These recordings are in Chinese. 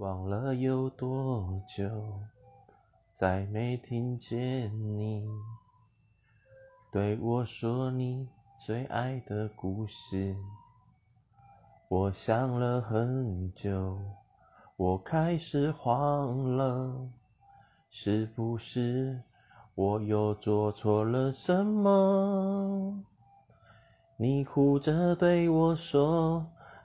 忘了有多久，再没听见你对我说你最爱的故事。我想了很久，我开始慌了，是不是我又做错了什么？你哭着对我说。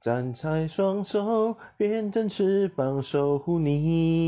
展开双手，变成翅膀，守护你。